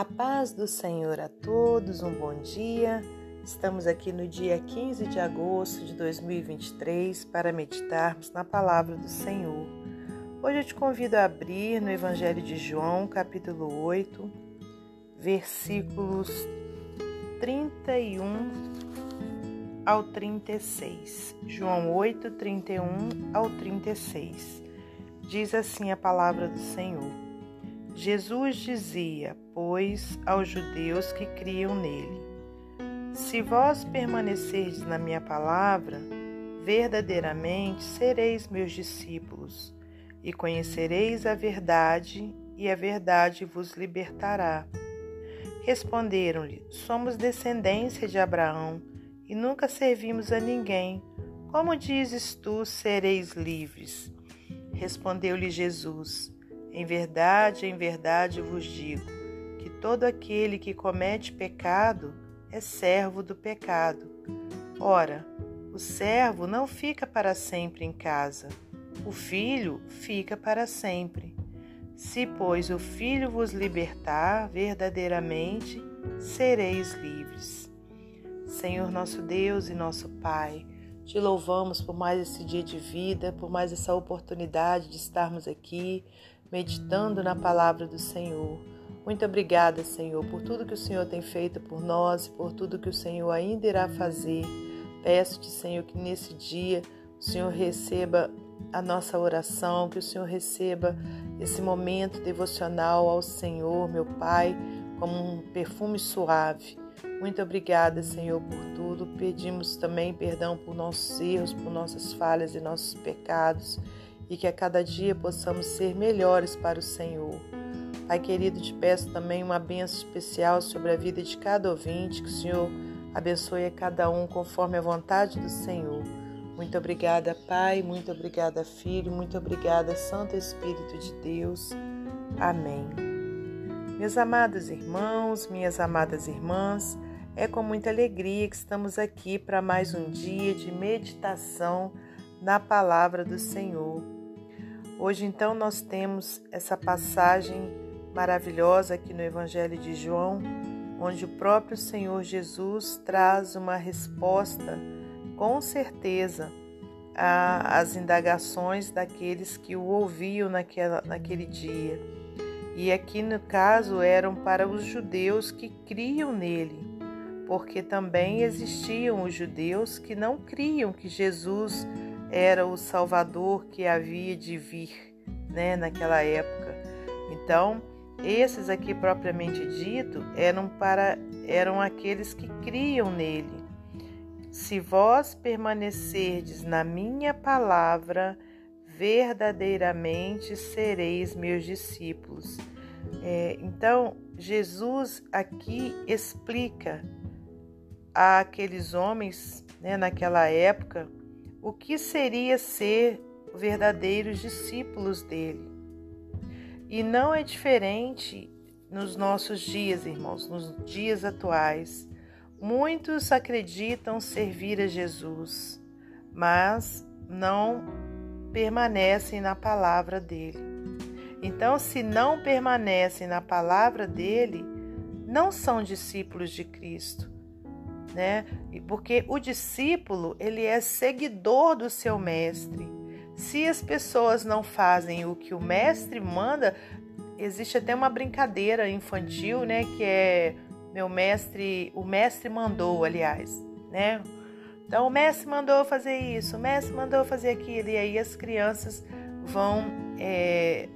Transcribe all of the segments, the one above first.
A paz do Senhor a todos, um bom dia. Estamos aqui no dia 15 de agosto de 2023 para meditarmos na palavra do Senhor. Hoje eu te convido a abrir no Evangelho de João, capítulo 8, versículos 31 ao 36. João 8, 31 ao 36. Diz assim a palavra do Senhor. Jesus dizia, pois, aos judeus que criam nele: Se vós permanecerdes na minha palavra, verdadeiramente sereis meus discípulos, e conhecereis a verdade, e a verdade vos libertará. Responderam-lhe: Somos descendência de Abraão e nunca servimos a ninguém. Como dizes tu, sereis livres? Respondeu-lhe Jesus: em verdade, em verdade vos digo que todo aquele que comete pecado é servo do pecado. Ora, o servo não fica para sempre em casa, o filho fica para sempre. Se, pois, o filho vos libertar verdadeiramente, sereis livres. Senhor nosso Deus e nosso Pai, te louvamos por mais esse dia de vida, por mais essa oportunidade de estarmos aqui meditando na palavra do Senhor. Muito obrigada, Senhor, por tudo que o Senhor tem feito por nós, por tudo que o Senhor ainda irá fazer. Peço-te, Senhor, que nesse dia o Senhor receba a nossa oração, que o Senhor receba esse momento devocional ao Senhor, meu Pai, como um perfume suave. Muito obrigada, Senhor, por tudo. Pedimos também perdão por nossos erros, por nossas falhas e nossos pecados e que a cada dia possamos ser melhores para o Senhor. Pai querido, te peço também uma benção especial sobre a vida de cada ouvinte, que o Senhor abençoe a cada um conforme a vontade do Senhor. Muito obrigada, Pai, muito obrigada, Filho, muito obrigada, Santo Espírito de Deus. Amém. Meus amados irmãos, minhas amadas irmãs, é com muita alegria que estamos aqui para mais um dia de meditação na palavra do Senhor. Hoje, então, nós temos essa passagem maravilhosa aqui no Evangelho de João, onde o próprio Senhor Jesus traz uma resposta, com certeza, às indagações daqueles que o ouviam naquela, naquele dia. E aqui, no caso, eram para os judeus que criam nele, porque também existiam os judeus que não criam que Jesus era o Salvador que havia de vir, né, naquela época. Então, esses aqui propriamente dito eram para eram aqueles que criam nele. Se vós permanecerdes na minha palavra, verdadeiramente sereis meus discípulos. É, então, Jesus aqui explica àqueles homens né, naquela época o que seria ser verdadeiros discípulos dele. E não é diferente nos nossos dias, irmãos, nos dias atuais. Muitos acreditam servir a Jesus, mas não permanecem na palavra dele. Então, se não permanecem na palavra dele, não são discípulos de Cristo né? Porque o discípulo, ele é seguidor do seu mestre. Se as pessoas não fazem o que o mestre manda, existe até uma brincadeira infantil, né, que é meu mestre, o mestre mandou, aliás, né? Então o mestre mandou fazer isso, o mestre mandou fazer aquilo, e aí as crianças vão é,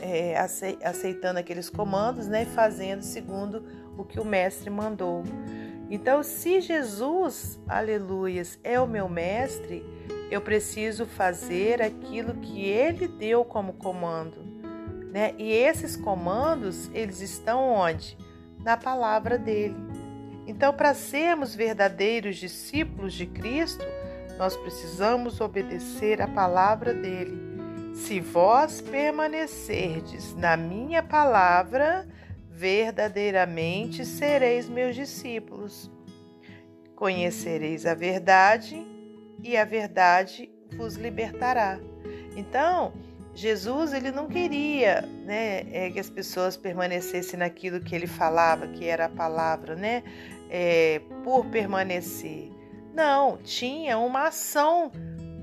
é, aceitando aqueles comandos, né, fazendo segundo o que o mestre mandou. Então, se Jesus, aleluias, é o meu mestre, eu preciso fazer aquilo que ele deu como comando, né? E esses comandos, eles estão onde? Na palavra dele. Então, para sermos verdadeiros discípulos de Cristo, nós precisamos obedecer a palavra dele. Se vós permanecerdes na minha palavra, verdadeiramente sereis meus discípulos. Conhecereis a verdade e a verdade vos libertará. Então, Jesus ele não queria né, é, que as pessoas permanecessem naquilo que ele falava, que era a palavra, né, é, por permanecer. Não, tinha uma ação,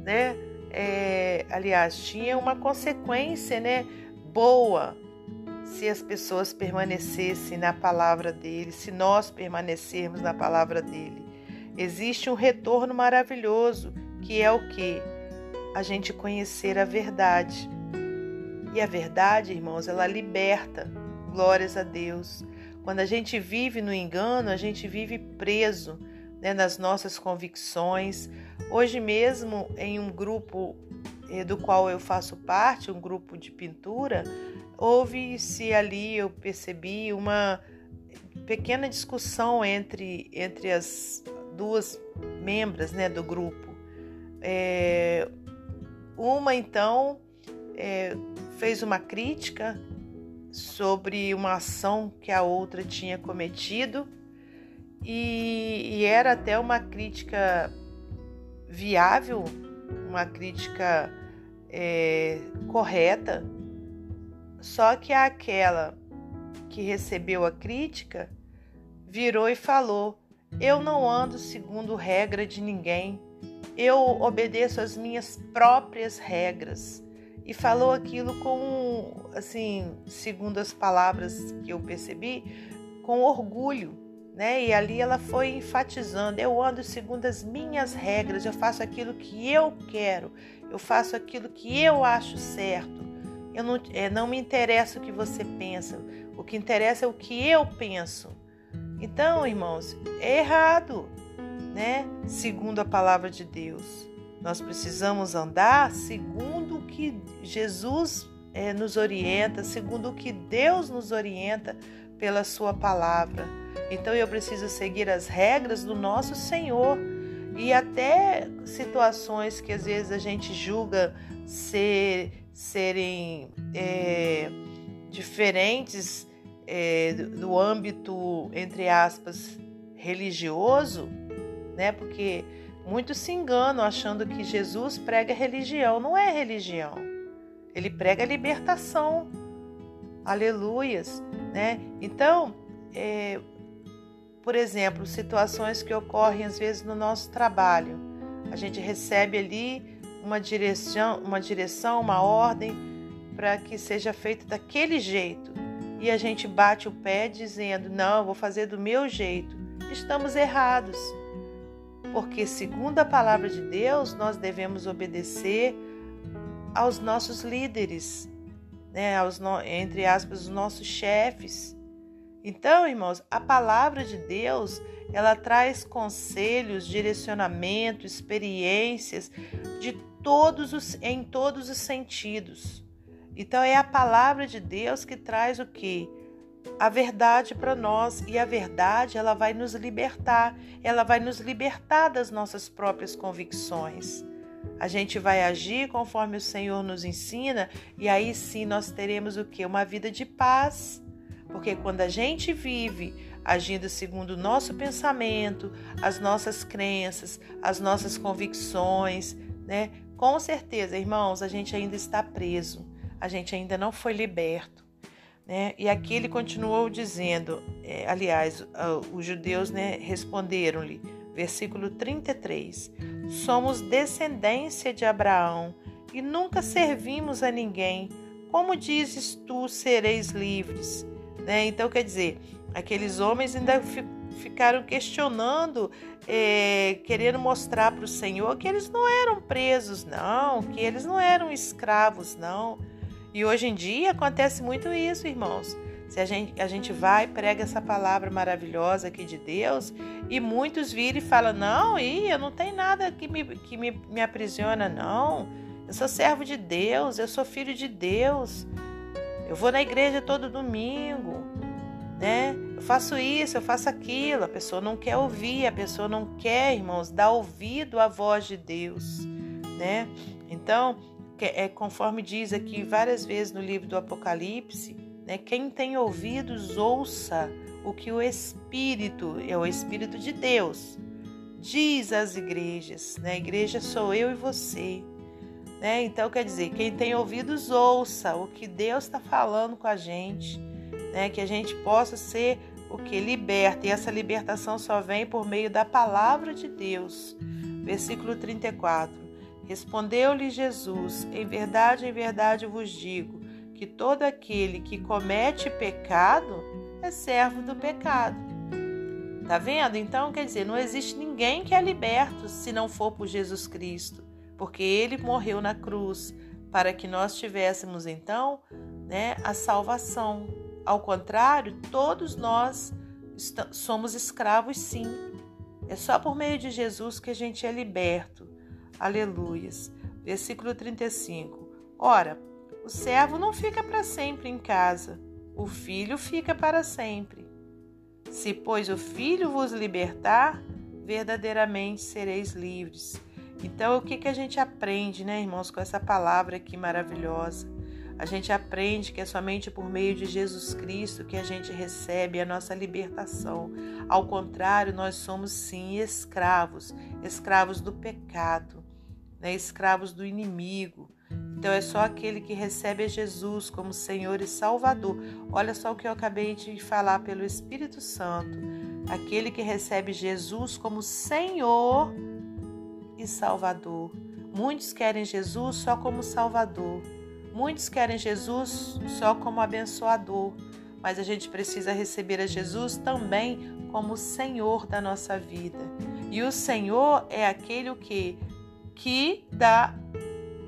né? É, aliás, tinha uma consequência, né? Boa se as pessoas permanecessem na palavra dele, se nós permanecermos na palavra dele. Existe um retorno maravilhoso, que é o que? A gente conhecer a verdade. E a verdade, irmãos, ela liberta. Glórias a Deus. Quando a gente vive no engano, a gente vive preso né, nas nossas convicções. Hoje mesmo, em um grupo eh, do qual eu faço parte, um grupo de pintura, houve-se ali, eu percebi, uma pequena discussão entre, entre as duas membros né, do grupo. É, uma, então, é, fez uma crítica sobre uma ação que a outra tinha cometido e, e era até uma crítica viável, uma crítica é, correta, só que aquela que recebeu a crítica virou e falou: Eu não ando segundo regra de ninguém, eu obedeço às minhas próprias regras. E falou aquilo com, assim, segundo as palavras que eu percebi, com orgulho né? E ali ela foi enfatizando: eu ando segundo as minhas regras, eu faço aquilo que eu quero, eu faço aquilo que eu acho certo. Eu não, é, não me interessa o que você pensa, o que interessa é o que eu penso. Então, irmãos, é errado, né? Segundo a palavra de Deus. Nós precisamos andar segundo o que Jesus é, nos orienta, segundo o que Deus nos orienta pela Sua palavra. Então eu preciso seguir as regras do nosso Senhor e até situações que às vezes a gente julga ser, serem é, diferentes é, do âmbito, entre aspas, religioso, né? Porque muitos se enganam achando que Jesus prega religião. Não é religião. Ele prega libertação. Aleluias, né? Então, é, por exemplo, situações que ocorrem às vezes no nosso trabalho. A gente recebe ali uma direção, uma direção, uma ordem para que seja feito daquele jeito. E a gente bate o pé dizendo: "Não, vou fazer do meu jeito". Estamos errados. Porque segundo a palavra de Deus, nós devemos obedecer aos nossos líderes, né, aos entre aspas, os nossos chefes. Então, irmãos, a palavra de Deus, ela traz conselhos, direcionamento, experiências de todos os em todos os sentidos. Então é a palavra de Deus que traz o que? A verdade para nós e a verdade ela vai nos libertar, ela vai nos libertar das nossas próprias convicções. A gente vai agir conforme o Senhor nos ensina e aí sim nós teremos o que? Uma vida de paz porque quando a gente vive agindo segundo o nosso pensamento, as nossas crenças, as nossas convicções, né? Com certeza, irmãos, a gente ainda está preso, a gente ainda não foi liberto. Né? E aqui ele continuou dizendo, é, aliás, os judeus né, responderam-lhe, versículo 33, somos descendência de Abraão e nunca servimos a ninguém. Como dizes tu, sereis livres? Né? Então, quer dizer, aqueles homens ainda ficaram questionando, é, querendo mostrar para o Senhor que eles não eram presos, não, que eles não eram escravos, não. E hoje em dia acontece muito isso, irmãos. Se a gente, a gente vai, prega essa palavra maravilhosa aqui de Deus, e muitos viram e falam: Não, eu não tenho nada que, me, que me, me aprisiona, não. Eu sou servo de Deus, eu sou filho de Deus. Eu vou na igreja todo domingo, né? Eu faço isso, eu faço aquilo. A pessoa não quer ouvir, a pessoa não quer, irmãos, dar ouvido à voz de Deus, né? Então, é conforme diz aqui várias vezes no livro do Apocalipse, né? Quem tem ouvidos ouça o que o Espírito, é o Espírito de Deus, diz às igrejas, né? A igreja sou eu e você. Né? Então, quer dizer, quem tem ouvidos, ouça o que Deus está falando com a gente, né? que a gente possa ser o que liberta, e essa libertação só vem por meio da palavra de Deus. Versículo 34. Respondeu-lhe Jesus: Em verdade, em verdade vos digo que todo aquele que comete pecado é servo do pecado. Tá vendo? Então, quer dizer, não existe ninguém que é liberto se não for por Jesus Cristo porque ele morreu na cruz para que nós tivéssemos então, né, a salvação. Ao contrário, todos nós somos escravos sim. É só por meio de Jesus que a gente é liberto. Aleluias. Versículo 35. Ora, o servo não fica para sempre em casa, o filho fica para sempre. Se, pois, o filho vos libertar, verdadeiramente sereis livres. Então, o que, que a gente aprende, né, irmãos, com essa palavra aqui maravilhosa? A gente aprende que é somente por meio de Jesus Cristo que a gente recebe a nossa libertação. Ao contrário, nós somos sim escravos, escravos do pecado, né? escravos do inimigo. Então é só aquele que recebe a Jesus como Senhor e Salvador. Olha só o que eu acabei de falar pelo Espírito Santo. Aquele que recebe Jesus como Senhor e Salvador. Muitos querem Jesus só como Salvador. Muitos querem Jesus só como abençoador. Mas a gente precisa receber a Jesus também como Senhor da nossa vida. E o Senhor é aquele que que dá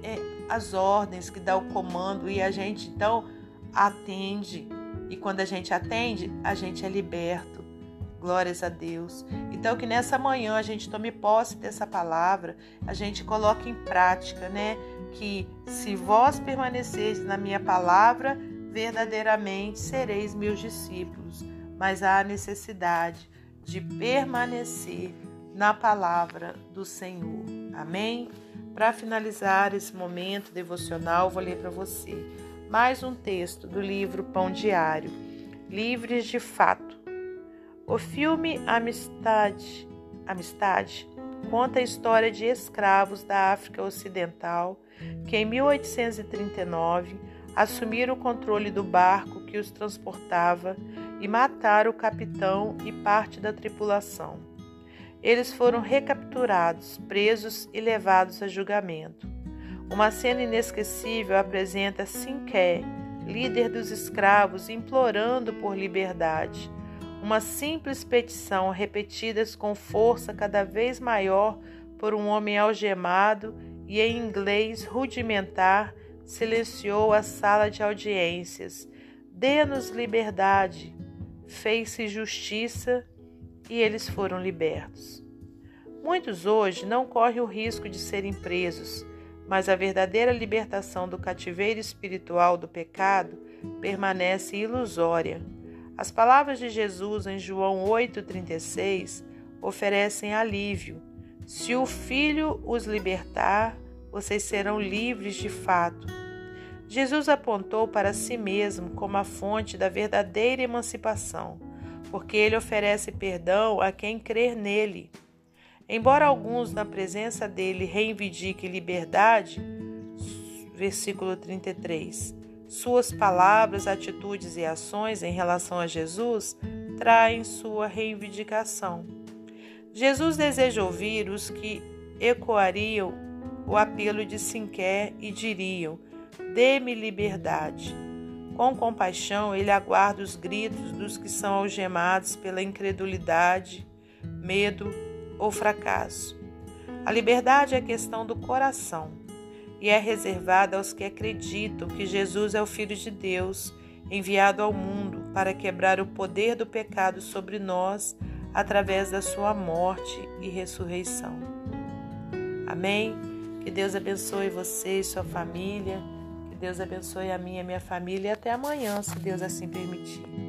é, as ordens, que dá o comando e a gente então atende. E quando a gente atende, a gente é liberto. Glórias a Deus. Então, que nessa manhã a gente tome posse dessa palavra, a gente coloque em prática, né? Que se vós permaneceis na minha palavra, verdadeiramente sereis meus discípulos. Mas há necessidade de permanecer na palavra do Senhor. Amém? Para finalizar esse momento devocional, vou ler para você mais um texto do livro Pão Diário, Livres de Fato o filme Amistade, Amistade conta a história de escravos da África Ocidental que em 1839 assumiram o controle do barco que os transportava e mataram o capitão e parte da tripulação. Eles foram recapturados, presos e levados a julgamento. Uma cena inesquecível apresenta Sinké, líder dos escravos, implorando por liberdade uma simples petição repetidas com força cada vez maior por um homem algemado e em inglês rudimentar silenciou a sala de audiências. Dê-nos liberdade. Fez-se justiça e eles foram libertos. Muitos hoje não correm o risco de serem presos, mas a verdadeira libertação do cativeiro espiritual do pecado permanece ilusória. As palavras de Jesus em João 8,36 oferecem alívio. Se o Filho os libertar, vocês serão livres de fato. Jesus apontou para si mesmo como a fonte da verdadeira emancipação, porque ele oferece perdão a quem crer nele. Embora alguns na presença dele reivindiquem liberdade, versículo 33, suas palavras, atitudes e ações em relação a Jesus traem sua reivindicação. Jesus deseja ouvir os que ecoariam o apelo de Sinqué e diriam: Dê-me liberdade. Com compaixão, ele aguarda os gritos dos que são algemados pela incredulidade, medo ou fracasso. A liberdade é questão do coração e é reservada aos que acreditam que Jesus é o Filho de Deus, enviado ao mundo para quebrar o poder do pecado sobre nós através da sua morte e ressurreição. Amém? Que Deus abençoe você e sua família. Que Deus abençoe a minha e a minha família. E até amanhã, se Deus assim permitir.